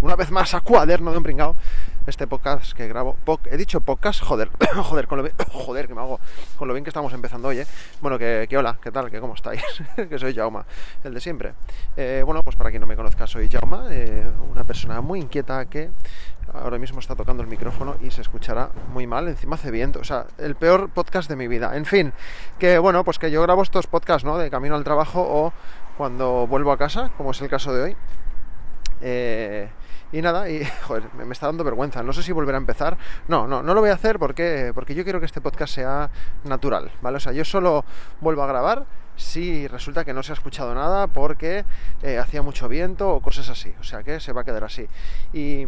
una vez más a Cuaderno de un Pringao este podcast que grabo. he dicho podcast, joder, joder, con lo bien, joder, que me hago con lo bien que estamos empezando hoy, ¿eh? Bueno, que, hola, ¿qué tal? ¿Qué cómo estáis? que soy Jauma, el de siempre. Eh, bueno, pues para quien no me conozca, soy Jauma, eh, una persona muy inquieta que ahora mismo está tocando el micrófono y se escuchará muy mal, encima hace viento, o sea, el peor podcast de mi vida. En fin, que bueno, pues que yo grabo estos podcasts, ¿no? De camino al trabajo o cuando vuelvo a casa, como es el caso de hoy. Eh, y nada, y joder, me, está dando vergüenza. No sé si volver a empezar. No, no, no lo voy a hacer porque, porque yo quiero que este podcast sea natural, ¿vale? O sea, yo solo vuelvo a grabar si resulta que no se ha escuchado nada porque eh, hacía mucho viento o cosas así. O sea que se va a quedar así. Y,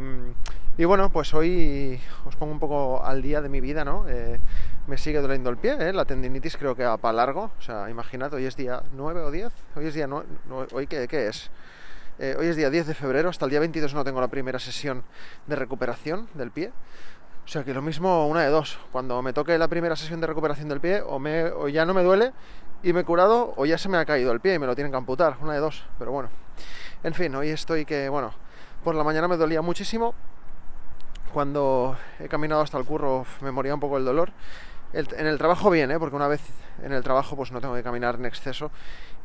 y bueno, pues hoy os pongo un poco al día de mi vida, ¿no? Eh, me sigue doliendo el pie, ¿eh? la tendinitis creo que va para largo. O sea, imaginad, hoy es día 9 o 10. Hoy es día 9. ¿Hoy qué, qué es? Eh, hoy es día 10 de febrero, hasta el día 22 no tengo la primera sesión de recuperación del pie. O sea que lo mismo una de dos. Cuando me toque la primera sesión de recuperación del pie, o, ya no me duele y me he curado, o ya se me ha caído el pie y me lo tienen que amputar. Una de dos. Pero bueno. En fin, hoy estoy que, bueno, por la mañana me dolía muchísimo. Cuando he caminado hasta el curro me moría un poco el dolor. en el trabajo bien, ¿eh? porque una vez en el trabajo pues no tengo que caminar en exceso.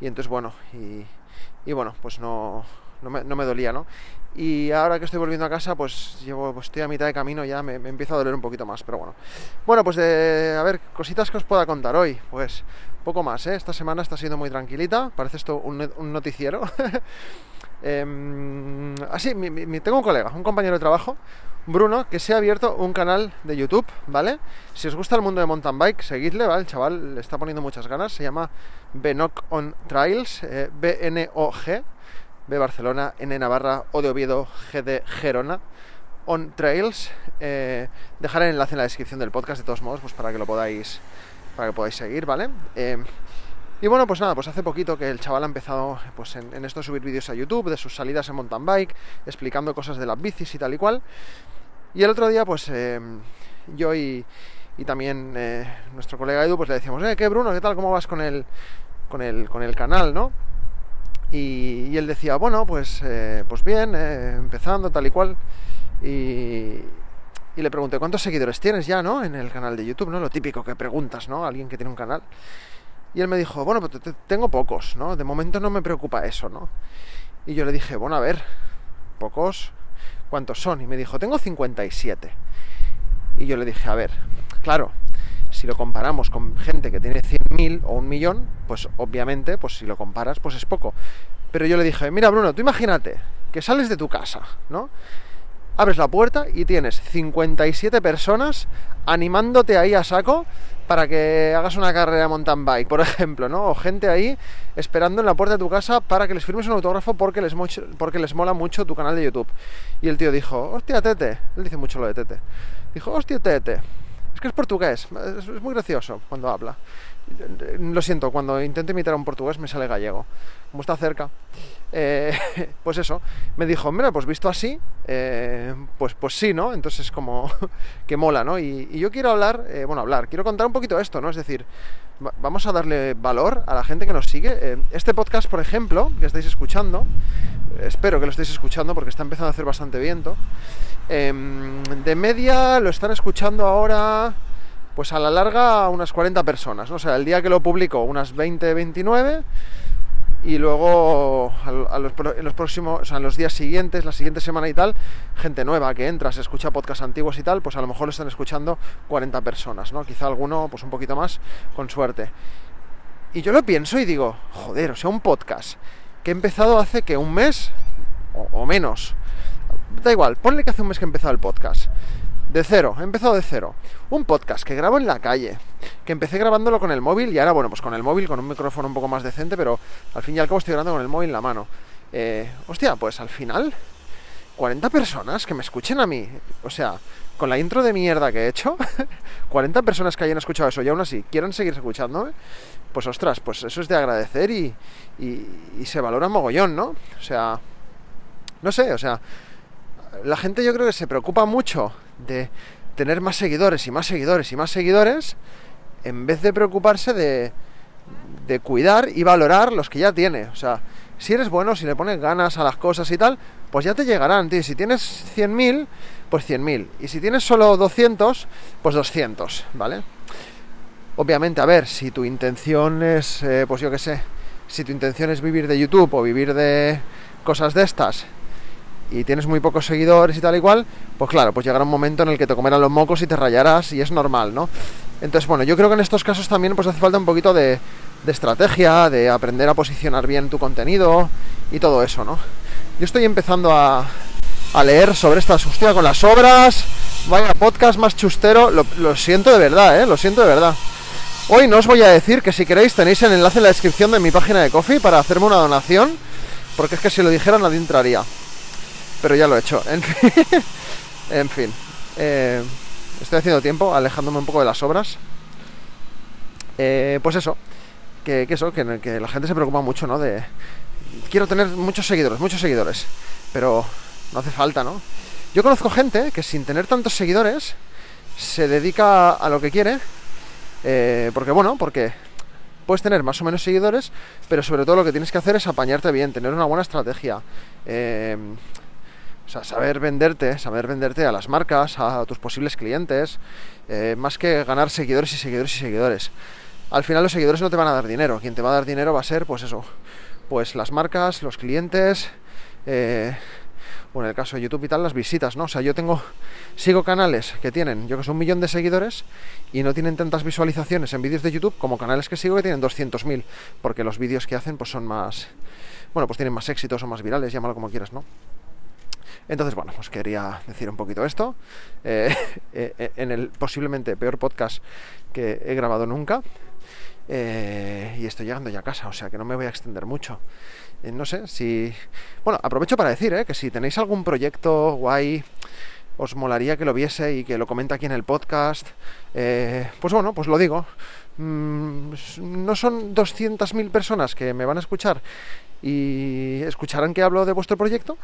Y entonces, bueno, y, y bueno, pues no, no me, dolía, ¿no? Y ahora que estoy volviendo a casa, pues llevo, pues estoy a mitad de camino, ya me, me empieza a doler un poquito más, pero bueno. Bueno, pues de, a ver, cositas que os pueda contar hoy, pues poco más, ¿eh? Esta semana está siendo muy tranquilita, parece esto un, noticiero. así, mi, tengo un colega, un compañero de trabajo, Bruno, que se ha abierto un canal de YouTube, ¿vale? Si os gusta el mundo de mountain bike, seguidle, ¿vale? El chaval le está poniendo muchas ganas, se llama Benoc on Trails, eh, B-N-O-G, B Barcelona, N Navarra, O de Oviedo, G de Gerona, On Trails. Eh, dejaré el enlace en la descripción del podcast de todos modos, pues para que lo podáis, para que podáis seguir, ¿vale? Eh, y bueno, pues nada, pues hace poquito que el chaval ha empezado pues en, esto a subir vídeos a YouTube de sus salidas en mountain bike, explicando cosas de las bicis y tal y cual. Y el otro día, pues eh, yo y, y también nuestro colega Edu, pues le decíamos, eh, ¿qué Bruno? ¿Qué tal? ¿Cómo vas con el, con el, con el canal, no? Y, él decía, bueno, pues, eh, pues bien, eh, empezando tal y cual. Y, le pregunté, ¿cuántos seguidores tienes ya, no? En el canal de YouTube, ¿no? Lo típico que preguntas, ¿no? A alguien que tiene un canal. Y él me dijo, bueno, pues tengo pocos, ¿no? De momento no me preocupa eso, ¿no? Y yo le dije, bueno, a ver, pocos, ¿cuántos son? Y me dijo, tengo 57. Y yo le dije, a ver, claro, si lo comparamos con gente que tiene 100.000 o un millón, pues obviamente, pues si lo comparas, pues es poco. Pero yo le dije, mira Bruno, tú imagínate que sales de tu casa, ¿no? Abres la puerta y tienes 57 personas animándote ahí a saco para que hagas una carrera mountain bike, por ejemplo, ¿no? O gente ahí esperando en la puerta de tu casa para que les firmes un autógrafo porque les, porque les mola mucho tu canal de YouTube. Y el tío dijo, hostia, Tete, él dice mucho lo de Tete. Dijo, hostia, Tete, es que es portugués, es, muy gracioso cuando habla. Lo siento, cuando intento imitar a un portugués me sale gallego. Como está cerca. Eh, pues eso, me dijo, mira, pues visto así, eh, pues, pues sí, ¿no? Entonces como que mola, ¿no? Y, yo quiero hablar, eh, bueno, hablar, quiero contar un poquito esto, ¿no? Es decir, vamos a darle valor a la gente que nos sigue. este podcast, por ejemplo, que estáis escuchando, espero que lo estéis escuchando porque está empezando a hacer bastante viento. De media lo están escuchando ahora, pues a la larga, unas 40 personas. ¿no? O sea, el día que lo publico, unas 20, 29. Y luego a, los, en los próximos, o sea, en los días siguientes, la siguiente semana y tal, gente nueva que entra, se escucha podcasts antiguos y tal, pues a lo mejor lo están escuchando 40 personas, ¿no? Quizá alguno, pues un poquito más, con suerte. Y yo lo pienso y digo, joder, o sea, un podcast que he empezado hace que un mes o, menos. Da igual, ponle que hace un mes que he empezado el podcast. De cero, he empezado de cero. Un podcast que grabo en la calle, que empecé grabándolo con el móvil y ahora, bueno, pues con el móvil, con un micrófono un poco más decente, pero al fin y al cabo estoy grabando con el móvil en la mano. Eh, hostia, pues al final, 40 personas que me escuchen a mí. O sea, con la intro de mierda que he hecho, 40 personas que hayan escuchado eso y aún así quieran seguir escuchándome, pues ostras, pues eso es de agradecer y, y, se valora mogollón, ¿no? O sea, no sé, o sea, la gente yo creo que se preocupa mucho de tener más seguidores y más seguidores y más seguidores en vez de preocuparse de, de cuidar y valorar los que ya tiene. O sea, si eres bueno, si le pones ganas a las cosas y tal, pues ya te llegarán, tío. Si tienes 100.000, pues 100.000. Y si tienes solo 200, pues 200, ¿vale? Obviamente, a ver, si tu intención es, eh, pues yo qué sé, si tu intención es vivir de YouTube o vivir de cosas de estas y tienes muy pocos seguidores y tal igual, pues claro, pues llegará un momento en el que te comerán los mocos y te rayarás y es normal, ¿no? Entonces, bueno, yo creo que en estos casos también pues hace falta un poquito de, de estrategia, de aprender a posicionar bien tu contenido y todo eso, ¿no? Yo estoy empezando a, a leer sobre estas, hostia, con las obras, vaya podcast más chustero, lo, siento de verdad, ¿eh? Lo siento de verdad. Hoy no os voy a decir que si queréis tenéis el enlace en la descripción de mi página de Coffee para hacerme una donación, porque es que si lo dijera nadie entraría. Pero ya lo he hecho. En fin. Eh, estoy haciendo tiempo, alejándome un poco de las obras. Eh, pues eso, que, eso, que, la gente se preocupa mucho, ¿no? De quiero tener muchos seguidores, muchos seguidores, pero no hace falta, ¿no? Yo conozco gente que sin tener tantos seguidores se dedica a lo que quiere, eh, porque bueno, porque puedes tener más o menos seguidores, pero sobre todo lo que tienes que hacer es apañarte bien, tener una buena estrategia. Eh, o sea, saber venderte, saber venderte a las marcas, a tus posibles clientes, eh, más que ganar seguidores y seguidores y seguidores al final los seguidores no te van a dar dinero. Quien te va a dar dinero va a ser, pues eso, pues las marcas, los clientes, eh, bueno, en el caso de YouTube y tal, las visitas, ¿no? O sea, yo tengo, sigo canales que tienen, yo que sé, un millón de seguidores y no tienen tantas visualizaciones en vídeos de YouTube como canales que sigo que tienen 200.000, porque los vídeos que hacen pues son más, bueno, pues tienen más éxitos o más virales, llámalo como quieras, ¿no? Entonces, bueno, pues quería decir un poquito esto eh, eh, en el posiblemente peor podcast que he grabado nunca. Eh, y estoy llegando ya a casa, o sea que no me voy a extender mucho. Eh, no sé si... Bueno, aprovecho para decir eh, que si tenéis algún proyecto guay, os molaría que lo viese y que lo comente aquí en el podcast, pues bueno, pues lo digo. Mm, no son 200.000 personas que me van a escuchar y escucharán que hablo de vuestro proyecto,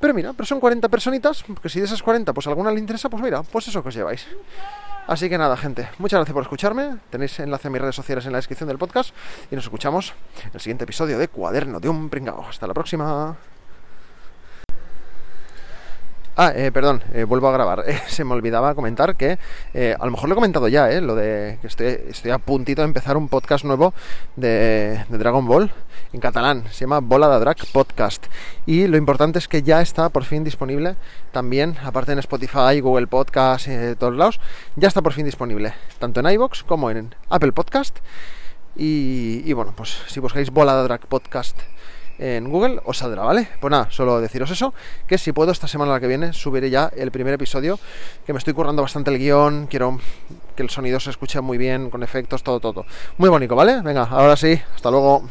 pero mira, pero son 40 personitas, que si de esas 40 pues alguna le interesa, pues mira, pues eso que os lleváis. Así que nada, gente, muchas gracias por escucharme. Tenéis enlace a mis redes sociales en la descripción del podcast y nos escuchamos en el siguiente episodio de Cuaderno de un Pringao. Hasta la próxima. Ah, eh, perdón, eh, vuelvo a grabar. se me olvidaba comentar que, eh, a lo mejor lo he comentado ya, lo de que estoy, a puntito de empezar un podcast nuevo de, Dragon Ball en catalán. Se llama Bola de Drag Podcast. Y lo importante es que ya está por fin disponible también, aparte en Spotify, Google Podcast, y todos lados, ya está por fin disponible, tanto en iBox como en Apple Podcast. Y, y bueno, pues si buscáis Bola de Drag Podcast en Google, os saldrá, ¿vale? Pues nada, solo deciros eso, que si puedo esta semana la que viene subiré ya el primer episodio, que me estoy currando bastante el guion, quiero que el sonido se escuche muy bien, con efectos, todo, todo. Muy bonito, ¿vale? Venga, ahora sí, hasta luego.